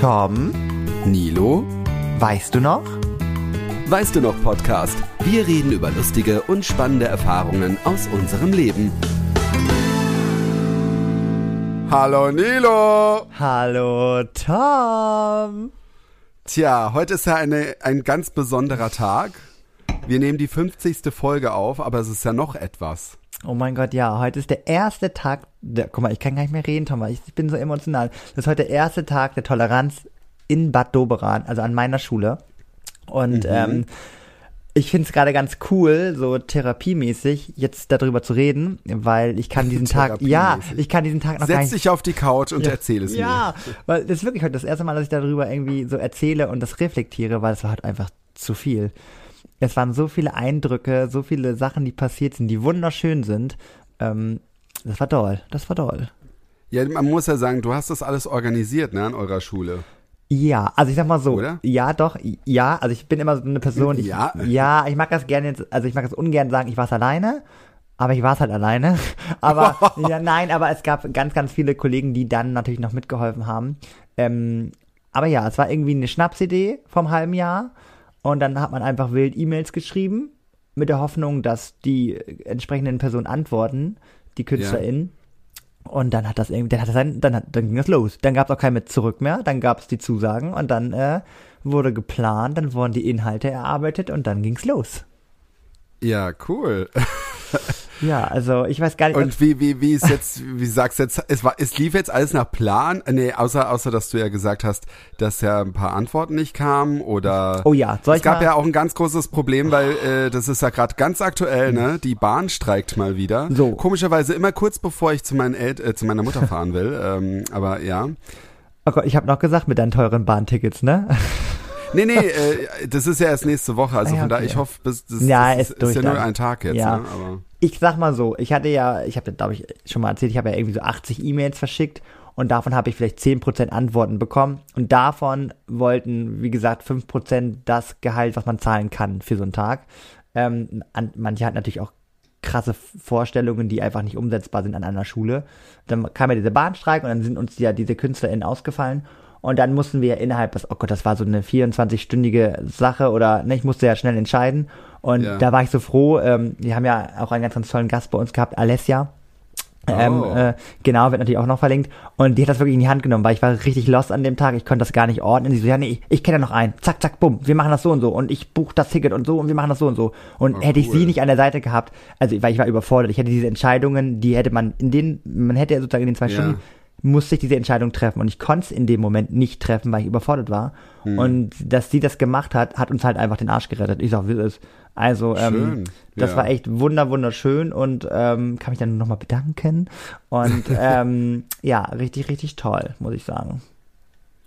Tom, Nilo, weißt du noch? weißt du noch Podcast? Wir reden über lustige und spannende Erfahrungen aus unserem Leben. Hallo Nilo! Hallo Tom. Tja, heute ist ja eine, ein ganz besonderer Tag. Wir nehmen die 50. Folge auf, aber es ist ja noch etwas. Oh mein Gott, ja, heute ist der erste Tag, der, guck mal, ich kann gar nicht mehr reden, weil ich, ich bin so emotional. Das ist heute der erste Tag der Toleranz in Bad Doberan, also an meiner Schule. Und ähm, ich finde es gerade ganz cool, so therapiemäßig, jetzt darüber zu reden, weil ich kann diesen Tag, ja, ich kann diesen Tag noch Setz dich auf die Couch und Ja. erzähl es Ja, weil das ist wirklich heute das erste Mal, dass ich darüber irgendwie so erzähle und das reflektiere, weil es war halt einfach zu viel. Es waren so viele Eindrücke, so viele Sachen, die passiert sind, die wunderschön sind. Ähm, das war toll, das war toll. Ja, man muss ja sagen, du hast das alles organisiert, ne, an eurer Schule. Ja, also ich sag mal so, Oder? ja doch, ja, also ich bin immer so eine Person, ich, Ja. ja, ich mag das gerne jetzt, also ich mag das ungern sagen, ich war es alleine, aber ich war es halt alleine. Aber ja, nein, aber es gab ganz, ganz viele Kollegen, die dann natürlich noch mitgeholfen haben. Ähm, aber ja, es war irgendwie eine Schnapsidee vom halben Jahr und dann hat man einfach wild E-Mails geschrieben mit der Hoffnung, dass die entsprechenden Personen antworten, die KünstlerInnen. Und dann hat das irgendwie, dann hat das ein, dann, hat, dann ging das los. Dann gab es auch kein mit zurück mehr, dann gab es die Zusagen und dann äh, wurde geplant, dann wurden die Inhalte erarbeitet und dann ging's los. Ja, cool. Ja, also ich weiß gar nicht. Und wie, wie, wie ist jetzt, wie sagst du jetzt, es war, es lief jetzt alles nach Plan? Nee, außer, außer, dass du ja gesagt hast, dass ja ein paar Antworten nicht kamen oder. oh ja, soll Es ich gab mal, ja auch ein ganz großes Problem, weil äh, das ist ja gerade ganz aktuell, ne? Die Bahn streikt mal wieder. So. Komischerweise immer kurz bevor ich zu, meinen El äh, zu meiner Mutter fahren will. ähm, aber ja. oh Gott, ich habe noch gesagt mit deinen teuren Bahntickets, ne? Nee, nee, äh, das ist ja erst nächste Woche. Also Ah ja, von daher, okay. ich hoffe, bis, das, Ja, das ist ist, ja nur ein Tag jetzt. Ja. Ne? Aber Ich sag mal so, ich hatte ja, ich habe glaube ich schon mal erzählt, ich habe ja irgendwie so 80 E-Mails verschickt und davon habe ich vielleicht 10% Antworten bekommen und davon wollten, wie gesagt, 5% das Gehalt, was man zahlen kann für so einen Tag. Ähm, an, manche hatten natürlich auch krasse Vorstellungen, die einfach nicht umsetzbar sind an einer Schule. Dann kam ja dieser Bahnstreik und dann sind uns ja diese KünstlerInnen ausgefallen. Und dann mussten wir innerhalb, des- oh Gott, das war so eine 24-stündige Sache oder, ne, ich musste ja schnell entscheiden. Und Ja. da war ich so froh, ähm, wir haben ja auch einen ganz, ganz tollen Gast bei uns gehabt, Alessia. Ähm, Oh. äh, genau, wird natürlich auch noch verlinkt. Und die hat das wirklich in die Hand genommen, weil ich war richtig lost an dem Tag. Ich konnte das gar nicht ordnen. Sie so, ja, nee, ich, ich kenne ja noch einen. Zack, zack, bumm. Wir machen das so und so. Und ich buche das Ticket und so und wir machen das so und so. Und Oh, hätte ich cool. sie nicht an der Seite gehabt, also weil ich war überfordert. Ich hätte diese Entscheidungen, die hätte man in den, man hätte ja sozusagen in den zwei Ja. Stunden musste ich diese Entscheidung treffen und ich konnte es in dem Moment nicht treffen, weil ich überfordert war. Hm. Und dass sie das gemacht hat, hat uns halt einfach den Arsch gerettet. Ich sag, wie es ist. Also ähm, das ja. war echt wunder wunderschön und ähm, kann mich dann nochmal bedanken. Und ähm, ja, richtig, richtig toll, muss ich sagen.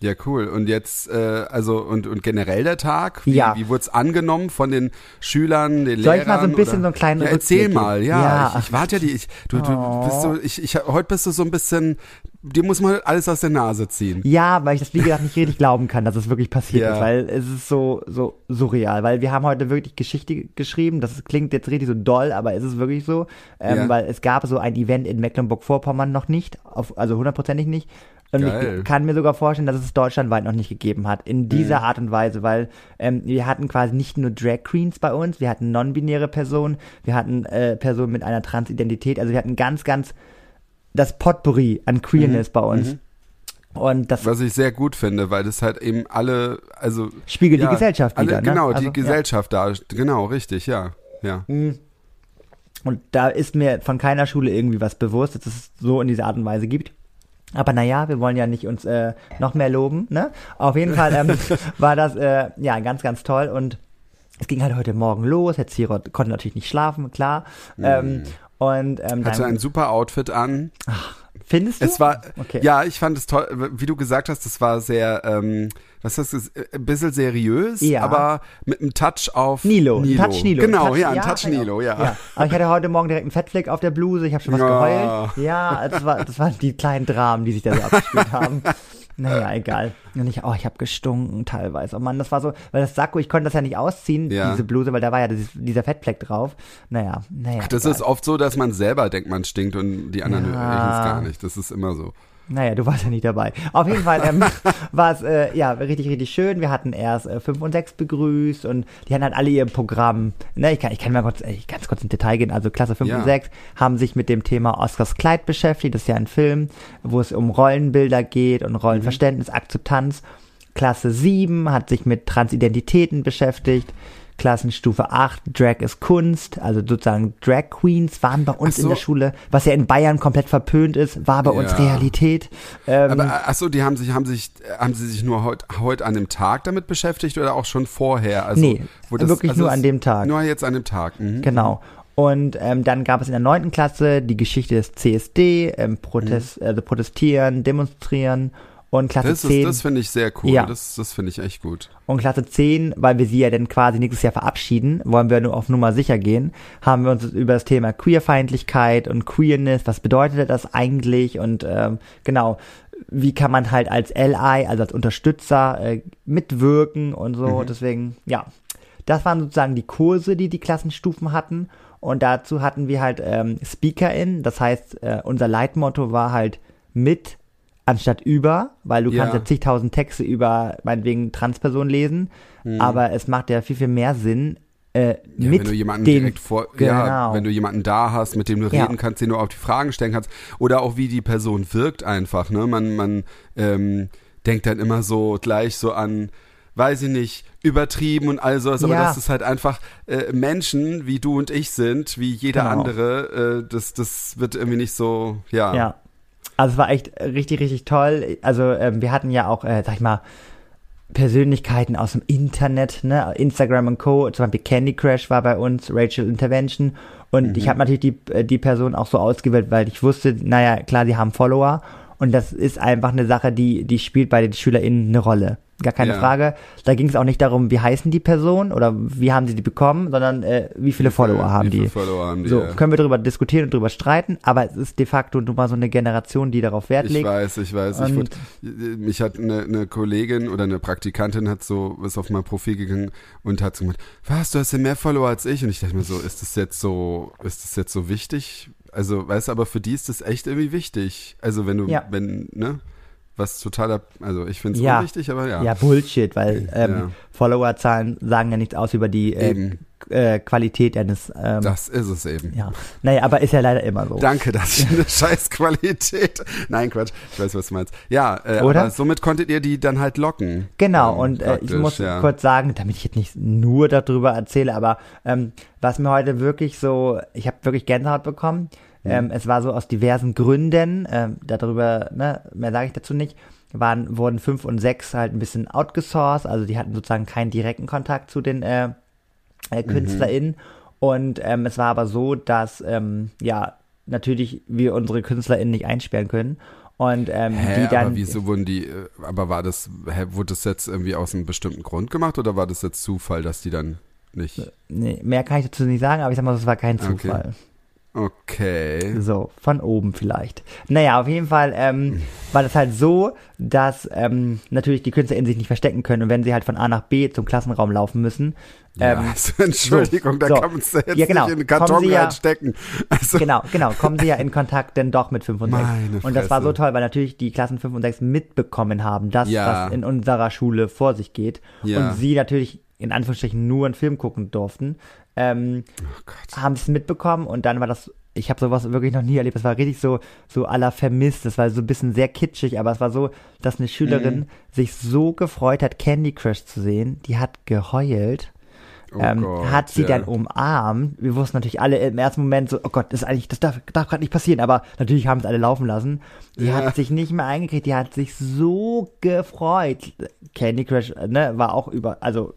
Ja, cool. Und jetzt, äh, also und, und generell der Tag, wie, Ja. wie wurde es angenommen von den Schülern, den Soll Lehrern? ich mal so ein bisschen oder? so einen kleinen ja, Erzähl Rückblick mal, ja. Ja. Ich, ich warte ja die, ich, du, du Oh. bist so, ich, ich, heute bist du so ein bisschen, dir muss man alles aus der Nase ziehen. Ja, weil ich das wie gesagt nicht richtig glauben kann, dass es wirklich passiert Ja. ist, weil es ist so so surreal, weil wir haben heute wirklich Geschichte geschrieben. Das klingt jetzt richtig so doll, aber es ist wirklich so, ähm, weil es gab so ein Event in Mecklenburg-Vorpommern noch nicht, auf, also hundertprozentig nicht. Und Geil. ich kann mir sogar vorstellen, dass es deutschlandweit noch nicht gegeben hat, in dieser Art und Weise, weil ähm, wir hatten quasi nicht nur Drag Queens bei uns, wir hatten non-binäre Personen, wir hatten äh, Personen mit einer Transidentität, also wir hatten ganz, ganz das Potpourri an Queerness bei uns. Und das Was ich sehr gut finde, weil das halt eben alle, also spiegelt ja, die Gesellschaft alle, wieder. Ne? Genau, Also, die ja. Gesellschaft da, genau, richtig, ja, ja. Und da ist mir von keiner Schule irgendwie was bewusst, dass es so in dieser Art und Weise gibt. Aber naja, wir wollen ja nicht uns äh, noch mehr loben, ne? Auf jeden Fall ähm, war das äh, ja ganz, ganz toll und es ging halt heute Morgen los. Herr Zierot konnte natürlich nicht schlafen, klar. Ähm, und ähm, Hatte ein super Outfit an. findest du? Es war, Okay. ja, ich fand es toll, wie du gesagt hast, es war sehr, ähm, was ist das, ein bisschen seriös, Ja. aber mit einem Touch auf Nilo, Nilo. Touch Nilo. Genau, Touch, ja, ein Touch genau. Nilo, ja. ja. Aber ich hatte heute Morgen direkt einen Fettfleck auf der Bluse, ich habe schon was Ja. geheult. Ja, das, war, das waren die kleinen Dramen, die sich da so abgespielt haben. Naja, egal. Und ich, oh, ich habe gestunken teilweise. Oh Mann, das war so, weil das Sakko, ich konnte das ja nicht ausziehen, Ja. diese Bluse, weil da war ja dieses, dieser Fettfleck drauf. Naja, naja. Das egal. ist oft so, dass man selber denkt, man stinkt und die anderen Ja. hören es gar nicht. Das ist immer so. Naja, du warst ja nicht dabei. Auf jeden Fall ähm, war es äh, ja richtig, richtig schön. Wir hatten erst äh, 5 und 6 begrüßt und die hatten halt alle ihr Programm. Ne, ich kann, ich kann mal kurz, äh, ganz kurz ins Detail gehen. Also Klasse 5 Ja. und 6 haben sich mit dem Thema Oscars Kleid beschäftigt. Das ist ja ein Film, wo es um Rollenbilder geht und Rollenverständnis, Akzeptanz. Klasse 7 hat sich mit Transidentitäten beschäftigt. Klassenstufe 8, Drag ist Kunst, also sozusagen Drag Queens waren bei uns so. in der Schule, was ja in Bayern komplett verpönt ist, war bei uns Ja. Realität. Ähm, Aber achso, die haben sich, haben sich, haben sie sich nur heute heut an dem Tag damit beschäftigt oder auch schon vorher? Also, Nee, wirklich nur es- an dem Tag. Nur jetzt an dem Tag. Mhm. Genau. Und ähm, dann gab es in der neunten Klasse die Geschichte des CSD, ähm, Protest, also protestieren, demonstrieren und Klasse Das, ist, 10 das finde ich sehr cool. Ja. Das, das finde ich echt gut. und Klasse 10, weil wir sie ja dann quasi nächstes Jahr verabschieden, wollen wir nur auf Nummer sicher gehen, haben wir uns über das Thema Queerfeindlichkeit und Queerness, was bedeutet das eigentlich und ähm, genau, wie kann man halt als LI, also als Unterstützer äh, mitwirken und so, deswegen, ja, das waren sozusagen die Kurse, die die Klassenstufen hatten und dazu hatten wir halt ähm, SpeakerInnen, das heißt, äh, unser Leitmotto war halt mit anstatt über, weil du Ja. kannst ja zigtausend Texte über meinetwegen Transpersonen lesen, aber es macht ja viel, viel mehr Sinn, äh, Ja, mit wenn du jemanden dem, direkt vor, ja, Genau. wenn du jemanden da hast, mit dem du Ja. reden kannst, den du auf die Fragen stellen kannst, oder auch wie die Person wirkt einfach, ne? Man, man ähm, denkt dann immer so gleich so an, weiß ich nicht, übertrieben und all sowas, aber Ja. das ist halt einfach äh, Menschen, wie du und ich sind, wie jeder Genau. andere, äh, das, das wird irgendwie nicht so, ja. Ja. Also es war echt richtig, richtig toll. Also ähm, wir hatten ja auch, äh, sag ich mal, Persönlichkeiten aus dem Internet, ne, Instagram und Co. Zum Beispiel Candy Crash war bei uns, Rachel Intervention. Und ich habe natürlich die, äh, die Person auch so ausgewählt, weil ich wusste, naja, klar, die haben Follower. Und das ist einfach eine Sache, die, die spielt bei den SchülerInnen eine Rolle. Gar keine Ja. Frage. Da ging es auch nicht darum, wie heißen die Personen oder wie haben sie die bekommen, sondern äh, wie viele Follower haben wie viele die. Follower haben die, So, ja. können wir darüber diskutieren und darüber streiten, aber es ist de facto nun mal so eine Generation, die darauf Wert Ich legt. weiß, ich weiß. Ich wurde, mich hat eine, eine Kollegin oder eine Praktikantin hat so, ist auf mein Profil gegangen und hat so gesagt, was, du hast ja mehr Follower als ich. Und ich dachte mir so, ist das jetzt so, ist das jetzt so wichtig? Also, weißt du, aber für die ist das echt irgendwie wichtig. Also, wenn du, Ja. wenn, ne? Was totaler, also ich finde es Ja. unwichtig, aber ja. Ja, Bullshit, weil ähm, Ja. Followerzahlen sagen ja nichts aus über die äh, äh, Qualität eines. Ähm, Das ist es eben. ja, naja, aber ist ja leider immer so. Danke, dass ich eine scheiß Qualität. Nein, Quatsch, ich weiß, was du meinst. Ja, äh, Oder? somit konntet ihr die dann halt locken. Genau, Ähm, und äh, ich muss ja. kurz sagen, damit ich jetzt nicht nur darüber erzähle, aber ähm, was mir heute wirklich so, ich habe wirklich Gänsehaut bekommen. Mhm. Ähm, es war so aus diversen Gründen, ähm, darüber, ne, mehr sage ich dazu nicht, waren, wurden fünf und sechs halt ein bisschen outgesourced, also die hatten sozusagen keinen direkten Kontakt zu den äh, Mhm. äh, KünstlerInnen. Und ähm, es war aber so, dass ähm, ja natürlich wir unsere KünstlerInnen nicht einsperren können. Und ähm, Hä, die dann. aber wieso wurden die, äh, aber war das, hä, wurde das jetzt irgendwie aus einem bestimmten Grund gemacht oder war das jetzt Zufall, dass die dann nicht? Nee, mehr kann ich dazu nicht sagen, aber ich sag mal, es war kein. Zufall. Okay. So, von oben vielleicht. Naja, auf jeden Fall ähm, war das halt so, dass ähm, natürlich die KünstlerInnen sich nicht verstecken können und wenn sie halt von A nach B zum Klassenraum laufen müssen. Ja, Ähm, also, Entschuldigung, da so. kann man es jetzt Ja, genau. nicht in den Karton ja- reinstecken. Also, genau, genau, kommen sie ja in Kontakt denn doch mit 5 und 6. Meine Und das war so toll, weil natürlich die Klassen 5 und 6 mitbekommen haben, dass Ja. was in unserer Schule vor sich geht. Ja. Und sie natürlich in Anführungsstrichen nur einen Film gucken durften. Ähm, oh haben es mitbekommen und dann war das, ich habe sowas wirklich noch nie erlebt, das war richtig so, so aller vermisst, das war so ein bisschen sehr kitschig, aber es war so, dass eine Schülerin Mhm. sich so gefreut hat, Candy Crush zu sehen, die hat geheult, Oh ähm, Gott, hat sie ja. dann umarmt, wir wussten natürlich alle im ersten Moment so, oh Gott, das ist eigentlich, das darf, darf gerade nicht passieren, aber natürlich haben es alle laufen lassen, die Ja. hat sich nicht mehr eingekriegt, die hat sich so gefreut, Candy Crush, ne, war auch über, also,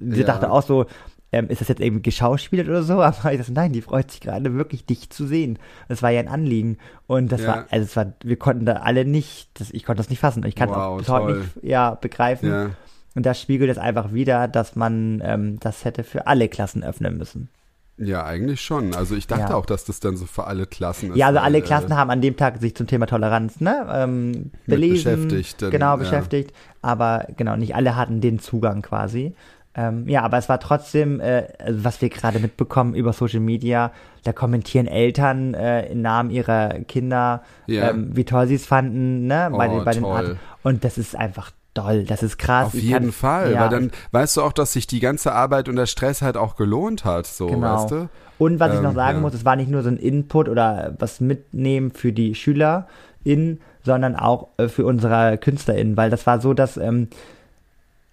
sie Ja. dachte auch so, ähm, ist das jetzt irgendwie geschauspielert oder so? Aber ich dachte, nein, die freut sich gerade wirklich, dich zu sehen. Das war ja ein Anliegen. Und das Ja. war, also es war, wir konnten da alle nicht, das, ich konnte das nicht fassen. Ich kann es Wow, auch bis heute nicht, ja, begreifen. Ja. Und das spiegelt es einfach wieder, dass man ähm, das hätte für alle Klassen öffnen müssen. ja, eigentlich schon. Also ich dachte Ja. auch, dass das dann so für alle Klassen ist. Ja, also alle weil, Klassen äh, haben an dem Tag sich zum Thema Toleranz ne, ähm, belesen, beschäftigt, dann, genau ja. beschäftigt, aber genau nicht alle hatten den Zugang quasi. Ähm, ja, aber es war trotzdem, äh, also was wir gerade mitbekommen über Social Media, da kommentieren Eltern äh, im Namen ihrer Kinder, Ja. ähm, wie toll sie es fanden, ne? Bei Oh, den, bei den. Art und das ist einfach toll, das ist krass. Auf Ich jeden kann- Fall, ja, weil dann weißt du auch, dass sich die ganze Arbeit und der Stress halt auch gelohnt hat, so, Genau. weißt du? Und was ich noch Ähm, sagen ja. muss, es war nicht nur so ein Input oder was mitnehmen für die SchülerInnen, sondern auch äh, für unsere KünstlerInnen, weil das war so, dass ähm,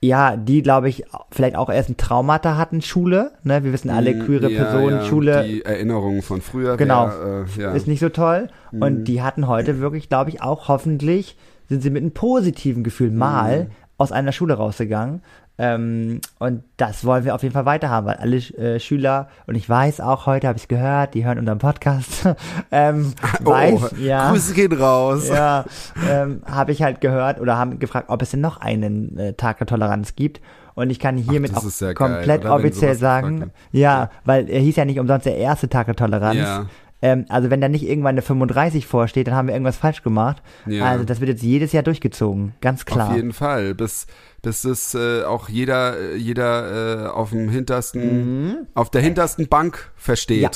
ja, die, glaube ich, vielleicht auch erst ein Traumata hatten, Schule, ne? Wir wissen alle, Mm, queere ja, Personen, ja, Schule Die Erinnerungen von früher. Genau. Wär, äh, ja. ist nicht so toll. Mhm. Und die hatten heute wirklich, glaube ich, auch hoffentlich sind sie mit einem positiven Gefühl mal Mhm. aus einer Schule rausgegangen. Ähm, und das wollen wir auf jeden Fall weiterhaben, weil alle äh, Schüler, und ich weiß auch heute, habe ich gehört, die hören unseren Podcast, ähm, weiß, oh, ja, Grüße gehen raus. ja, ähm, habe ich halt gehört oder haben gefragt, ob es denn noch einen äh, Tag der Toleranz gibt. Und ich kann hiermit das auch geil, komplett? Wenn offiziell sagen, gefragt ja, weil er hieß ja nicht umsonst der erste Tag der Toleranz. Ja. Ähm, also wenn da nicht irgendwann eine 35 vorsteht, dann haben wir irgendwas falsch gemacht. Ja. Also das wird jetzt jedes Jahr durchgezogen, ganz klar. Auf jeden Fall, bis, bis das äh, auch jeder, äh, jeder äh, auf dem hintersten, auf der hintersten Bank versteht, Mhm. Ja.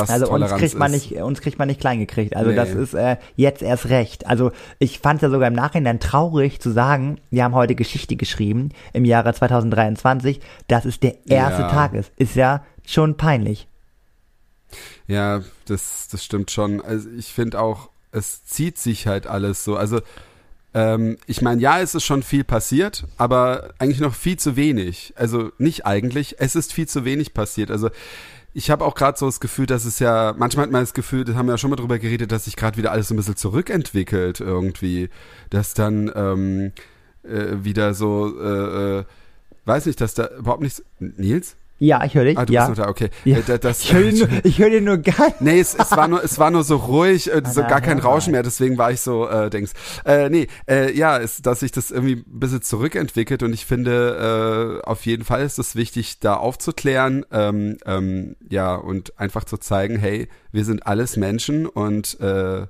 was Also uns Toleranz kriegt man ist. nicht, uns kriegt man nicht klein gekriegt. Also Nee. das ist äh, jetzt erst recht. Also ich fand es ja sogar im Nachhinein traurig zu sagen, wir haben heute Geschichte geschrieben im Jahre 2023, dass es der erste Ja. Tag ist. Ist ja schon peinlich. Ja, das, das stimmt schon. Also ich finde auch, es zieht sich halt alles so. Also ähm, ich meine, ja, es ist schon viel passiert, aber eigentlich noch viel zu wenig. Also nicht eigentlich, es ist viel zu wenig passiert. Also ich habe auch gerade so das Gefühl, dass es ja, manchmal hat man das Gefühl, das haben wir ja schon mal drüber geredet, dass sich gerade wieder alles so ein bisschen zurückentwickelt irgendwie. Dass dann ähm, äh, wieder so, äh, äh, weiß nicht, dass da überhaupt nichts. Nils? Ja, ich höre dich. Ah, du ja. bist noch da, okay. ja. Äh, da- das, ich höre dir, nur- hör dir nur gar nicht. Nee, es, es war nur, es war nur so ruhig, äh, so gar kein. Rauschen mehr, deswegen war ich so, äh, denkst. Äh, nee, äh, ja, ist, dass sich das irgendwie ein bisschen zurückentwickelt und ich finde, äh, auf jeden Fall ist es wichtig, da aufzuklären, ähm, ähm, ja, und einfach zu zeigen, hey, wir sind alles Menschen und äh,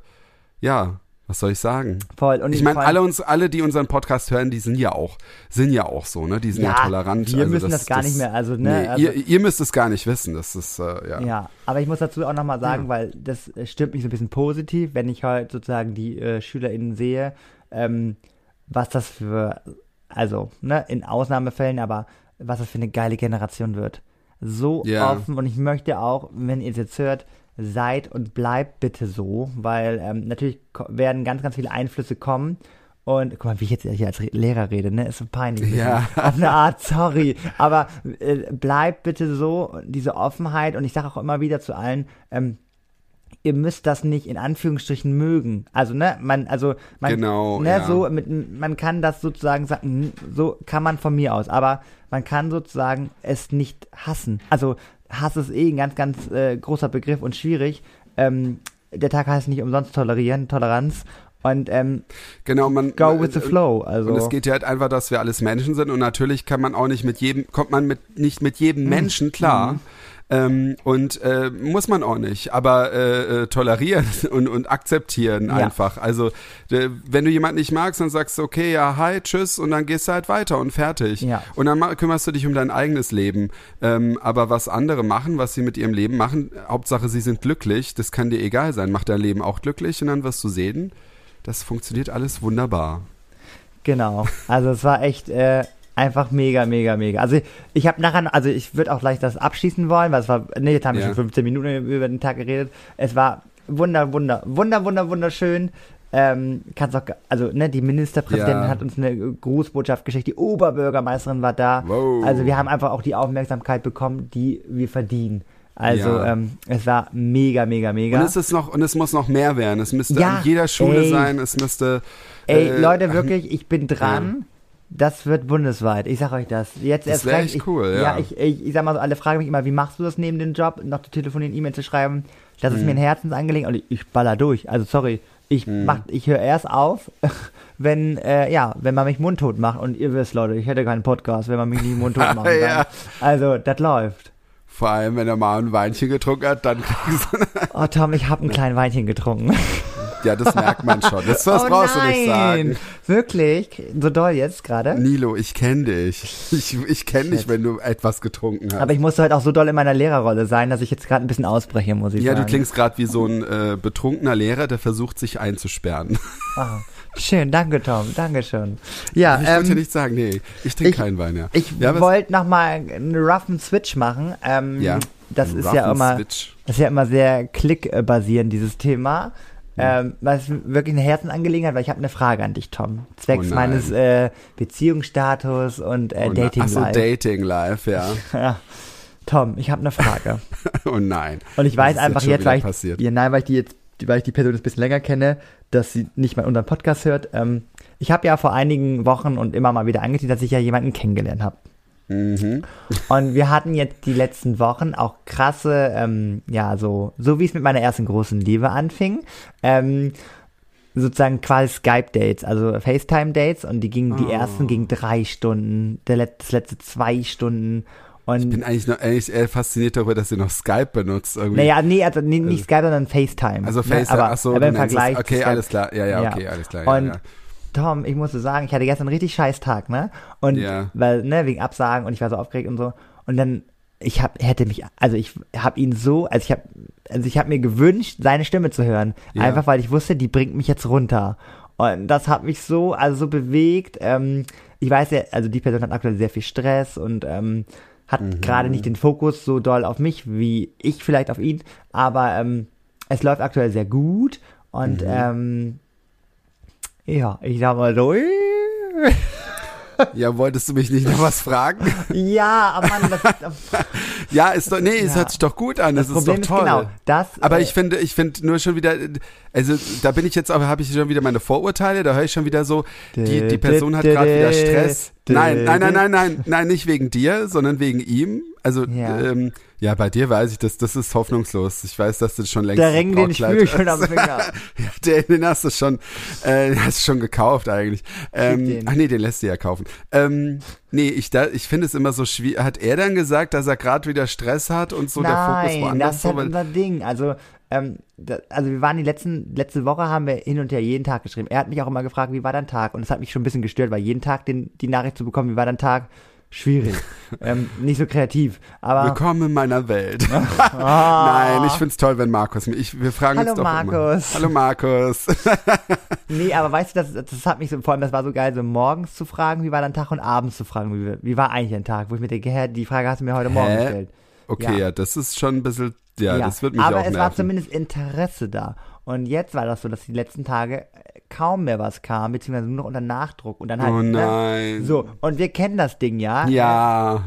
ja, was soll ich sagen? Voll. Und Ich meine, alle uns, alle, die unseren Podcast hören, die sind ja auch, sind ja auch so, ne? Die sind ja, Ja, tolerant. wir also müssen das gar nicht mehr, also, ne, Nee, also- ihr, ihr müsst es gar nicht wissen. Das ist, äh, ja. Ja, aber ich muss dazu auch nochmal sagen, Ja. weil das äh, stimmt mich so ein bisschen positiv, wenn ich heute sozusagen die äh, SchülerInnen sehe, ähm, was das für, also, ne, in Ausnahmefällen, aber was das für eine geile Generation wird. So Ja. offen und ich möchte auch, wenn ihr es jetzt hört, seid und bleibt bitte so, weil ähm, natürlich werden ganz, ganz viele Einflüsse kommen. Und guck mal, wie ich jetzt hier als Re- Lehrer rede, ne? Ist so peinlich. Ja. Auf eine Art, sorry. Aber äh, bleibt bitte so, diese Offenheit. Und ich sage auch immer wieder zu allen, ähm, ihr müsst das nicht in Anführungsstrichen mögen. Also, ne, man, also, man, Genau, ne, ja. so, mit, man kann das sozusagen sagen, so kann man von mir aus, aber man kann sozusagen es nicht hassen. Also, Hass ist eh ein ganz, ganz äh, großer Begriff und schwierig. Ähm, der Tag heißt nicht umsonst tolerieren, Toleranz. Und ähm, Genau, man go with the flow. Also, Und es geht ja halt einfach, dass wir alles Menschen sind und natürlich kann man auch nicht mit jedem, kommt man mit nicht mit jedem Menschen klar. Ähm, und äh, muss man auch nicht, aber äh, äh, tolerieren und, und akzeptieren Ja. einfach. Also wenn du jemanden nicht magst, dann sagst du, okay, ja, hi, tschüss und dann gehst du halt weiter und fertig. Ja. Und dann kümmerst du dich um dein eigenes Leben. Ähm, aber was andere machen, was sie mit ihrem Leben machen, Hauptsache sie sind glücklich, das kann dir egal sein. Mach dein Leben auch glücklich und dann wirst du sehen, das funktioniert alles wunderbar. Genau. Also es war echt äh, einfach mega, mega, mega. Also ich, habe nachher, also ich würde auch gleich das abschließen wollen, weil es war, nee, jetzt haben wir Ja. schon 15 Minuten über den Tag geredet. Es war wunder, wunder, wunder, wunder, wunderschön. Ähm, kannst auch, also ne, die Ministerpräsidentin Ja. hat uns eine Grußbotschaft geschickt, die Oberbürgermeisterin war da. Wow. Also wir haben einfach auch die Aufmerksamkeit bekommen, die wir verdienen. Also Ja. ähm, es war mega, mega, mega. Und es ist noch, und es muss noch mehr werden. Es müsste Ja, an jeder Schule ey. sein. Es müsste. Ey, äh, Leute, wirklich, ich bin dran. Das wird bundesweit. Ich sag euch das. Jetzt Das erst wär recht. echt ich, cool, ja. ich, ich, ich sag mal so, alle fragen mich immer, wie machst du das neben dem Job, noch zu telefonieren, E-Mail zu schreiben? Das ist Mhm. mir ein Herzensangelegenheit und ich, ich baller durch. Also sorry, ich Mhm. mach, ich höre erst auf, wenn, äh, ja, wenn man mich mundtot macht. Und ihr wisst, Leute, ich hätte keinen Podcast, wenn man mich nicht mundtot machen kann. Ja. Also, das läuft. Vor allem, wenn er mal ein Weinchen getrunken hat, dann kriegst du. Oh Tom, ich habe ein kleines Weinchen getrunken. Ja, das merkt man schon. Das, das oh brauchst nein. du nicht sagen. Wirklich? So doll jetzt gerade? Nilo, ich kenne dich. Ich, ich kenne dich, wenn du etwas getrunken hast. Aber ich musste heute auch so doll in meiner Lehrerrolle sein, dass ich jetzt gerade ein bisschen ausbreche, muss ich ja, sagen. du klingst gerade wie so ein äh, betrunkener Lehrer, der versucht, sich einzusperren. Ah, schön, danke Tom, danke schön. Ja, Ich wollte ähm, ja nicht sagen, nee, ich trinke ich- keinen Wein, ja. ich ja, wollte nochmal einen roughen Switch machen. Ähm, Ja, das ist ja immer, Switch. das ist ja immer sehr klickbasierend, dieses Thema. Ähm, was wirklich eine Herzensangelegenheit, weil ich habe eine Frage an dich, Tom. Zwecks Oh meines äh, Beziehungsstatus und äh, Oh. Dating Life. Dating Life, ja. ja. Tom, ich habe eine Frage. Oh nein. Und ich weiß einfach jetzt, wieder weil ich, ja, nein, weil ich die jetzt, weil ich die Person jetzt ein bisschen länger kenne, dass sie nicht mal unseren Podcast hört. Ähm, ich habe ja vor einigen Wochen und immer mal wieder angeteasert, dass ich ja jemanden kennengelernt habe. Mhm. Und wir hatten jetzt die letzten Wochen auch krasse, ähm, ja, so, so wie es mit meiner ersten großen Liebe anfing, ähm, sozusagen quasi Skype-Dates, also FaceTime-Dates und die gingen, die Oh. ersten gingen drei Stunden, der Let das letzte zwei Stunden. Und Ich bin eigentlich noch eigentlich eher fasziniert darüber, dass ihr noch Skype benutzt irgendwie. Naja, nee, also nee, nicht Skype, sondern FaceTime. also ne? FaceTime, aber, ach so, aber im es- Vergleich. Okay, alles klar. Ja, ja, Ja. okay, alles klar. Ja, Und ja. Tom, ich musste sagen, ich hatte gestern einen richtig scheiß Tag, ne? Und Ja. weil, ne, wegen Absagen und ich war so aufgeregt und so. Und dann, ich hab, hätte mich, also ich habe ihn so, also ich habe, also ich habe mir gewünscht, seine Stimme zu hören. Ja. Einfach weil ich wusste, die bringt mich jetzt runter. Und das hat mich so, also so bewegt. Ähm, ich weiß ja, also die Person hat aktuell sehr viel Stress und ähm, hat Mhm. gerade nicht den Fokus so doll auf mich, wie ich vielleicht auf ihn. Aber ähm, es läuft aktuell sehr gut. Und Mhm. ähm, ja, ich sag mal so. ja, wolltest du mich nicht noch was fragen? Ja, aber Mann, das, das ja, ist doch, nee, es Ja. hört sich doch gut an. Das, Problem ist ist doch toll. genau, das. Aber äh, ich finde, ich finde nur schon wieder, also da bin ich jetzt, aber habe ich schon wieder meine Vorurteile, da höre ich schon wieder so, die, die Person hat gerade wieder Stress. Nein, nein, nein, nein, nein, nein, nicht wegen dir, sondern wegen ihm. Also, Ja. ähm, ja, bei dir weiß ich, das, das ist hoffnungslos. Ich weiß, dass du schon längst der Ring, den ich spüre schon am Finger. Ja, den, den hast du schon, äh, hast du schon gekauft eigentlich. Ähm, ach nee, den lässt du ja kaufen. Ähm, nee, ich, da, ich finde es immer so schwierig. Hat er dann gesagt, dass er gerade wieder Stress hat und so der Fokus Nein, woanders das ist halt unser Ding. Also, ähm, da, also wir waren die letzten, letzte Woche haben wir hin und her jeden Tag geschrieben. Er hat mich auch immer gefragt, wie war dein Tag? Und es hat mich schon ein bisschen gestört, weil jeden Tag den, die Nachricht zu bekommen, wie war dein Tag? Schwierig. ähm, nicht so kreativ. Aber Willkommen in meiner Welt. Ah. Nein, ich find's toll, wenn Markus mir. Ich, wir fragen Hallo, uns doch Markus. Immer. Hallo Markus. Nee, aber weißt du, das, das hat mich so, vor allem, das war so geil, so morgens zu fragen, wie war dein Tag und abends zu fragen, wie, wie war eigentlich dein Tag? Wo ich mir denke, hä, die Frage hast du mir heute Morgen Hä? gestellt. Okay, Ja. ja. das ist schon ein bisschen, ja, das wird mich aber auch es nerven. war zumindest Interesse da. Und jetzt war das so, dass die letzten Tage äh, kaum mehr was kam, beziehungsweise nur noch unter Nachdruck. Und dann halt, oh ne? nein. So, und wir kennen das Ding, ja? Ja.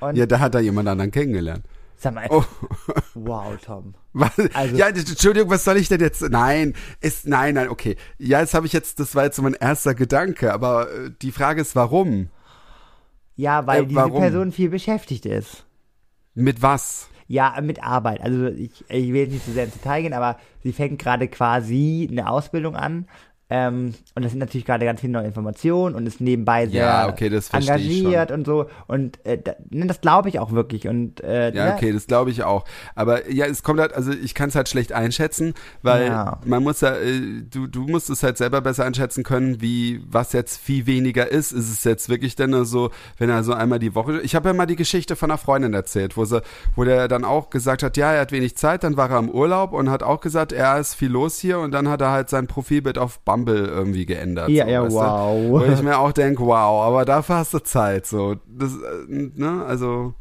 Und Ja, da hat er jemand anderen kennengelernt. sag mal, Oh. wow, Tom. Was? Also- ja, Entschuldigung, was soll ich denn jetzt? Nein, ist nein, nein, okay. Ja, jetzt habe ich jetzt, das war jetzt so mein erster Gedanke, aber äh, die Frage ist, warum? Ja, weil Äh, diese warum? Person viel beschäftigt ist. Mit was? Ja, mit Arbeit. Also ich, ich will jetzt nicht zu sehr ins Detail gehen, aber sie fängt gerade quasi eine Ausbildung an. Ähm, und das sind natürlich gerade ganz viele neue Informationen und ist nebenbei sehr Ja, okay, engagiert und so. Und äh, ne, das glaube ich auch wirklich. Und äh, Ja, ne, okay, das glaube ich auch. Aber ja, es kommt halt, also ich kann es halt schlecht einschätzen, weil Ja. man muss ja, äh, du, du musst es halt selber besser einschätzen können, wie, was jetzt viel weniger ist. Ist es jetzt wirklich denn nur so, wenn er so einmal die Woche, ich habe ja mal die Geschichte von einer Freundin erzählt, wo sie, wo der dann auch gesagt hat, ja, er hat wenig Zeit, dann war er im Urlaub und hat auch gesagt, er ist viel los hier und dann hat er halt sein Profilbild auf Bumble irgendwie geändert. Ja, so, ja, wow. Wo ich mir auch denke, wow, aber dafür hast du Zeit, so, das, äh, ne, also,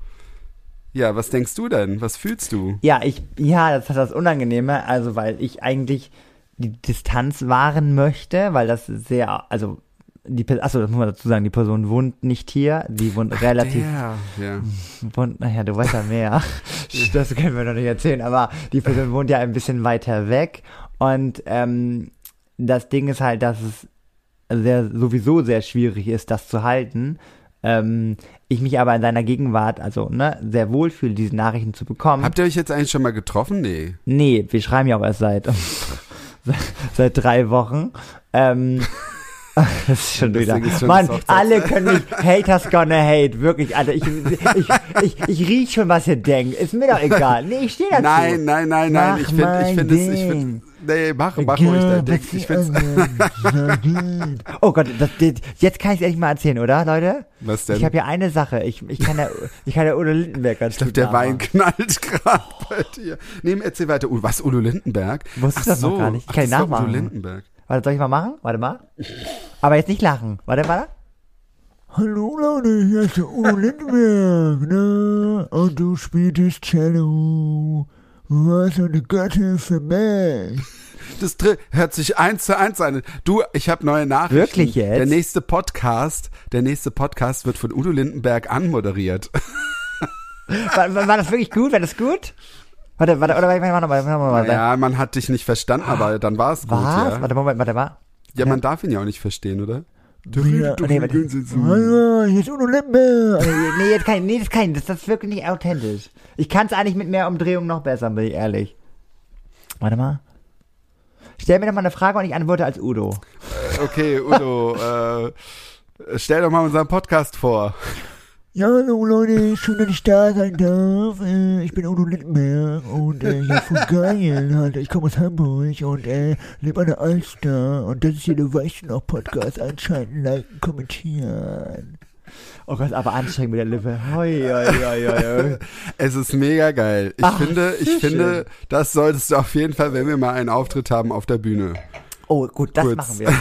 ja, was denkst du denn? Was fühlst du? Ja, ich, ja, das ist das Unangenehme, also weil ich eigentlich die Distanz wahren möchte, weil das sehr, also die, achso, das muss man dazu sagen, die Person wohnt nicht hier, die wohnt relativ, Ja, ja. wohnt, naja, du weißt ja mehr, das können wir noch nicht erzählen, aber die Person wohnt ja ein bisschen weiter weg und ähm, das Ding ist halt, dass es sehr, sowieso sehr schwierig ist, das zu halten. Ähm, ich mich aber in seiner Gegenwart, also ne, sehr wohl fühle, diese Nachrichten zu bekommen. Habt ihr euch jetzt eigentlich schon mal getroffen? Nee. Nee, wir schreiben ja auch erst seit, seit drei Wochen. Ähm, das ist schon wieder. Ist schon Mann, alle können mich, haters gonna hate, wirklich, Alter. Ich, ich, ich, ich riech schon, was ihr denkt. Ist mir doch egal. Nee, ich stehe dazu. Nein, nein, nein, nein. Mach Ich finde, ich finde es, ich finde, Nee, mach, mach ruhig dein Ding. Ich find's, Oh Gott, das, das, jetzt kann ich es endlich mal erzählen, oder, Leute? was denn? Ich habe ja eine Sache. Ich, ich kann ja, ich kann ja Udo Lindenberg ganz Ich glaube, der nachmachen. Wein knallt gerade bei dir. Nee, erzähl weiter. Uh, was, Udo Lindenberg? Wusstest du das noch gar nicht? Ich Ach, kann ihn das war Udo nachmachen. Lindenberg. Warte, soll ich mal machen? Warte mal. Aber jetzt nicht lachen. Warte, warte. Hallo Leute, hier ist der Udo Lindenberg, ne? Und du spielst Cello. Du warst eine Göttin für mich. Das hört sich eins zu eins an. Du, ich habe neue Nachrichten. Wirklich jetzt? Der nächste Podcast, der nächste Podcast wird von Udo Lindenberg anmoderiert. War, war, war das wirklich gut? War das gut? Warte, warte, oder warte, warte, warte, warte, warte. Ja, man hat dich nicht verstanden, aber dann war es gut, Was? ja. Warte, Moment, warte mal. Ja, man darf ihn ja auch nicht verstehen, oder? Ja, nee, warte. so. Hallo, hier ist Udo Lindenberg. Nee, jetzt kann ich, nee, das kann ich, das, das ist wirklich nicht authentisch. Ich kann es eigentlich mit mehr Umdrehung noch besser, bin ich ehrlich. Warte mal. Stell mir doch mal eine Frage und ich antworte als Udo. Okay, Udo, äh, stell doch mal unseren Podcast vor. Ja, hallo Leute, schön, dass ich da sein darf. Äh, Ich bin Udo Lindenberg und äh, ja, voll geil, halt. Ich komme aus Hamburg und äh, lebe an der Alster. Und das ist hier der Weißt noch Podcast. Einschalten, liken, kommentieren. Oh Gott, aber anstrengend mit der Lippe. Hoi, hoi, hoi, hoi, hoi. Es ist mega geil. Ich Ach, finde, ich finde, das solltest du auf jeden Fall, wenn wir mal einen Auftritt haben auf der Bühne. Oh, gut, das Kurz. machen wir.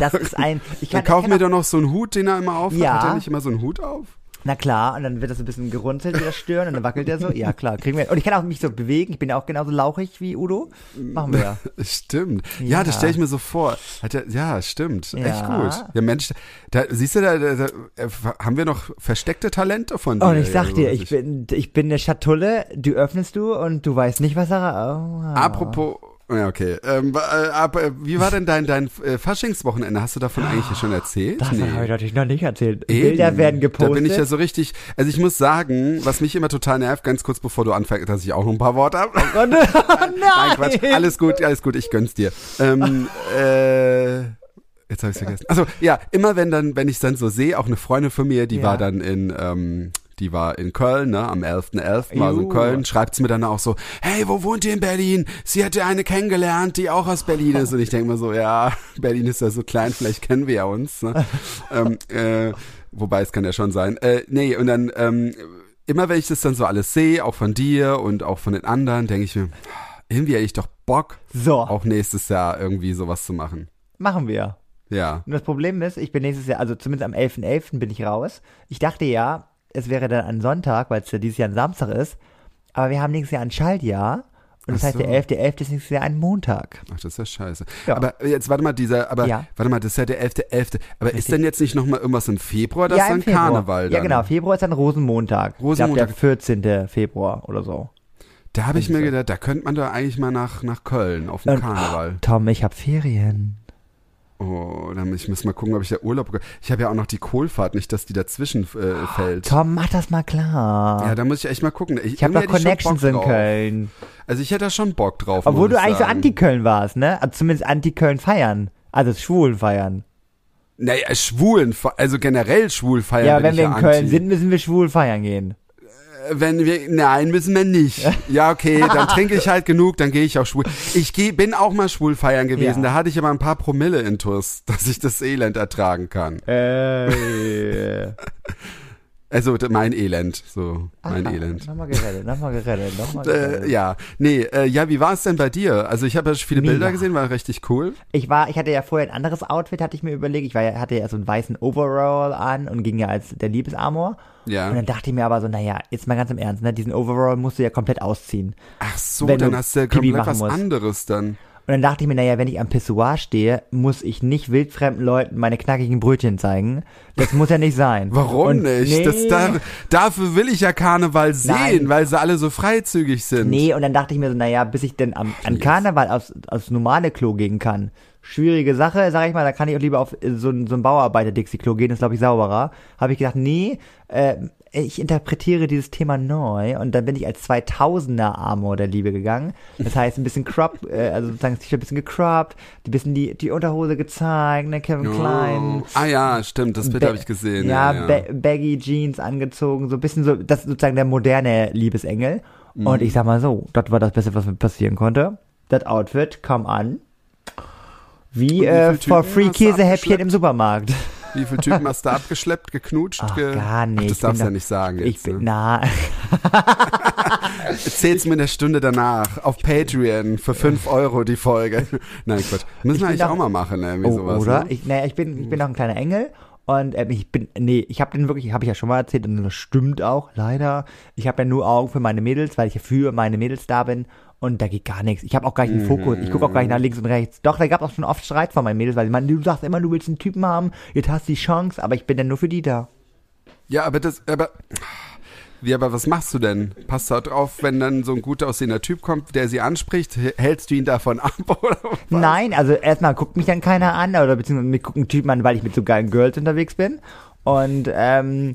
Das ist ein. Ich kann, Dann wir kann doch noch so einen Hut, den er immer auf hat. Ja. Hat er nicht immer so einen Hut auf? Na klar, und dann wird das ein bisschen gerunzelt, wie das Stören, und dann wackelt er so. Ja, klar, kriegen wir. Und ich kann auch mich so bewegen. Ich bin ja auch genauso lauchig wie Udo. Machen wir ja. Stimmt. Ja, Ja. das stelle ich mir so vor. Er, ja, stimmt. Echt Ja. gut. Ja, Mensch, da, siehst du, da, da, da äh, haben wir noch versteckte Talente von dir. Und ich sag dir, ich bin, ich bin eine Schatulle, du öffnest du und du weißt nicht, was er. Oh, wow. Apropos, ja, okay. Ähm, äh, aber, äh, wie war denn dein, dein äh, Faschingswochenende? Hast du davon eigentlich schon erzählt? Das habe ich natürlich noch nicht erzählt. Eben. Bilder werden gepostet. Da bin ich ja so richtig, also ich muss sagen, was mich immer total nervt, ganz kurz bevor du anfängst, dass ich auch noch ein paar Worte habe. Oh nein! Nein, Quatsch. Alles gut, alles gut, ich gönn's dir. Ähm, äh, jetzt habe ich's vergessen. Also ja, immer wenn dann, wenn ich dann so sehe, auch eine Freundin von mir, die Ja. war dann in, ähm, die war in Köln, ne, am 11.11. war so in. Köln, schreibt's mir dann auch so, hey, wo wohnt ihr in Berlin? Sie hätte eine kennengelernt, die auch aus Berlin ist. Und ich denke mir so, ja, Berlin ist ja so klein, vielleicht kennen wir ja uns. Ne? ähm, äh, wobei, es kann ja schon sein. Äh, nee, und dann, ähm, immer wenn ich das dann so alles sehe, auch von dir und auch von den anderen, denke ich mir, irgendwie hätte ich doch Bock, So, auch nächstes Jahr irgendwie sowas zu machen. machen wir. Ja. Und das Problem ist, ich bin nächstes Jahr, also zumindest am 11.11. bin ich raus. Ich dachte ja, es wäre dann ein Sonntag, weil es ja dieses Jahr ein Samstag ist. Aber wir haben nächstes Jahr ein Schaltjahr. Und das Ach heißt, so. der 11.11. ist nächstes Jahr ein Montag. Ach, das ist ja scheiße. Ja. Aber jetzt, warte mal, dieser, aber, Ja. warte mal, das ist ja der 11.11. Aber ist Richtig. denn jetzt nicht nochmal irgendwas im Februar? Das ist im dann Februar. Karneval dann. Ja, genau. Februar ist dann Rosenmontag. Rosenmontag. Ich glaube, der 14. Februar oder so. Da habe ich mir gedacht, da könnte man doch eigentlich mal nach, nach Köln auf den Und- Karneval. Tom, ich habe Ferien. Oh, dann ich muss mal gucken, ob ich da Urlaub bekomme. Ich habe ja auch noch die Kohlfahrt, nicht, dass die dazwischen äh, fällt. Tom, mach das mal klar. Ja, da muss ich echt mal gucken. Ich, ich habe schon Connections in. Köln. Also ich hätte da schon Bock drauf. Obwohl du ich eigentlich so sagen. Anti-Köln warst, ne? Also zumindest Anti-Köln feiern. Also schwulen feiern. Naja, schwulen, also generell schwul feiern. Ja, wenn wir in Köln anti. sind, müssen wir schwul feiern gehen. Wenn wir, nein, müssen wir nicht. Ja, okay, dann trinke ich halt genug, dann gehe ich auch schwul. Ich geh, bin auch mal schwul feiern gewesen, Ja. da hatte ich aber ein paar Promille intus, dass ich das Elend ertragen kann. Äh. Also mein Elend, so, mein Aha, Elend. Nochmal gerettet, nochmal gerettet, nochmal Äh, gerettet. ja, nee, äh, ja, wie war es denn bei dir? Also ich habe ja viele Mega. Bilder gesehen, war richtig cool. Ich war, ich hatte ja vorher ein anderes Outfit, hatte ich mir überlegt. Ich war, ja- hatte ja so einen weißen Overall an und ging ja als der Liebesamor. Ja. Und dann dachte ich mir aber so, naja, jetzt mal ganz im Ernst, ne, diesen Overall musst du ja komplett ausziehen. Ach so, dann hast du ja komplett was musst. anderes dann. Und dann dachte ich mir, naja, wenn ich am Pissoir stehe, muss ich nicht wildfremden Leuten meine knackigen Brötchen zeigen. Das muss ja nicht sein. Warum Und nicht? Nee, Das, da, dafür will ich ja Karneval sehen, Nein. weil sie alle so freizügig sind. nee, und dann dachte ich mir so, naja, bis ich denn am, an Karneval aufs, aufs normale Klo gehen kann. Schwierige Sache, sag ich mal, da kann ich auch lieber auf so ein, so ein Bauarbeiter-Dixie-Klo gehen, ist glaube ich sauberer. Habe ich gedacht, nee, äh, ich interpretiere dieses Thema neu und dann bin ich als 2000er Armor der Liebe gegangen. Das heißt, ein bisschen crop, äh, also sozusagen das T-Shirt ein bisschen gecroppt, ein bisschen die, die Unterhose gezeigt, ne, Kevin Klein. Oh. Ah ja, stimmt, das Bild habe ich gesehen. Ja, Ja, ja. Ba Baggy Jeans angezogen, so ein bisschen so, das ist sozusagen der moderne Liebesengel. Mhm. Und ich sag mal so, das war das Beste, was mir passieren konnte. das Outfit kam an. Wie, äh, for free Käsehäppchen im Supermarkt. Wie viele Typen hast du abgeschleppt, geknutscht? Ach, ge gar nicht. Ach, Ich das darfst du da- ja nicht sagen Ich jetzt. bin, ne? na, Erzähl's mir in der Stunde danach auf Patreon für 5 Euro die Folge. Nein, Quatsch. Müssen wir eigentlich doch- auch mal machen, ne? Irgendwie oh, sowas. oder? Ne? Ich, naja, ich bin, ich bin noch ein kleiner Engel. Und ähm, ich bin, nee, ich habe den wirklich, habe ich ja schon mal erzählt, und das stimmt auch, leider. Ich habe ja nur Augen für meine Mädels, weil ich ja für meine Mädels da bin. Und da geht gar nichts. Ich habe auch gar nicht den Fokus. Ich gucke auch gar nicht nach links und rechts. Doch, da gab es auch schon oft Streit von meinen Mädels, weil sie meinen, du sagst immer, du willst einen Typen haben, jetzt hast du die Chance, aber ich bin dann nur für die da. Ja, aber das, aber, wie, aber was machst du denn? Passt da drauf, wenn dann so ein gut aussehender Typ kommt, der sie anspricht, hältst du ihn davon ab oder was? Nein, also erstmal guckt mich dann keiner an oder beziehungsweise mir gucken Typen an, weil ich mit so geilen Girls unterwegs bin. Und ähm,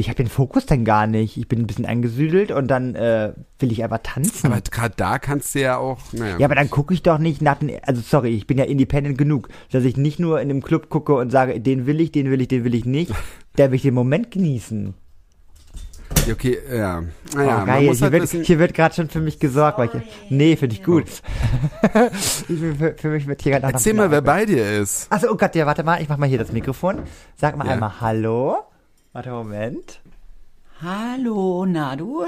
ich habe den Fokus dann gar nicht. Ich bin ein bisschen angesüdelt und dann äh, will ich einfach tanzen. Aber gerade da kannst du ja auch, naja. ja, aber dann gucke ich doch nicht nach den, also sorry, ich bin ja independent genug, dass ich nicht nur in dem Club gucke und sage, den will ich, den will ich, den will ich nicht. Da will ich den Moment genießen. Okay, ja. Oh, Naja, man geil, muss hier, halt wird, hier wird gerade schon für mich gesorgt. Weil ich, nee, finde ich gut. ich, bin- für, für mich wird hier gerade erzähl mal, wer bei dir ist. Achso, oh Gott, ja, warte mal, ich mach mal hier das Mikrofon. Sag mal Ja. einmal Hallo. Warte, Moment. Hallo, na du?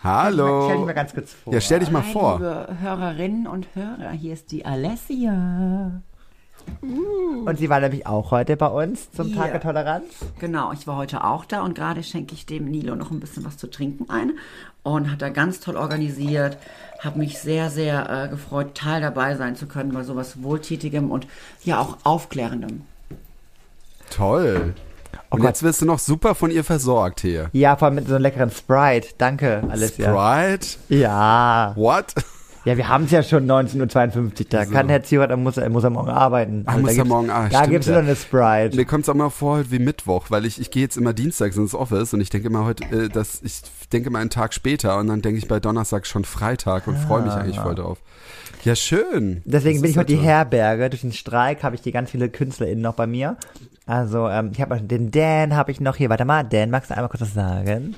Stell dich mal Hallo. ganz kurz vor. Ja, stell dich mal Hi, vor. Liebe Hörerinnen und Hörer, hier ist die Alessia. Und sie war nämlich auch heute bei uns zum Ja. Tag der Toleranz. Genau, ich war heute auch da und gerade schenke ich dem Nilo noch ein bisschen was zu trinken ein und hat er ganz toll organisiert. Habe mich sehr, sehr äh, gefreut, Teil dabei sein zu können bei sowas Wohltätigem und ja auch Aufklärendem. Toll. Oh Und Gott. jetzt wirst du noch super von ihr versorgt hier. Ja, vor allem mit so einem leckeren Sprite. Danke, Alessia. Sprite? Ja. What? Ja, wir haben es ja schon 19.52 Uhr. Da kann Herr Ziegert, er muss, er muss er morgen arbeiten. Ach, Also muss da er morgen- ah, Da stimmt gibt's ja. noch eine Sprite. Mir kommt es auch mal vor heute wie Mittwoch, weil ich, ich gehe jetzt immer dienstags ins Office und ich denke immer heute, äh, dass ich denke mal einen Tag später und dann denke ich bei Donnerstag schon Freitag und freue mich eigentlich voll drauf. Ja, schön. Ah. Deswegen Das bin ich heute die. Herberge. Durch den Streik habe ich hier ganz viele KünstlerInnen noch bei mir. Also, ähm, ich habe den Dan habe ich noch hier. Warte mal, Dan, magst du einmal kurz was sagen?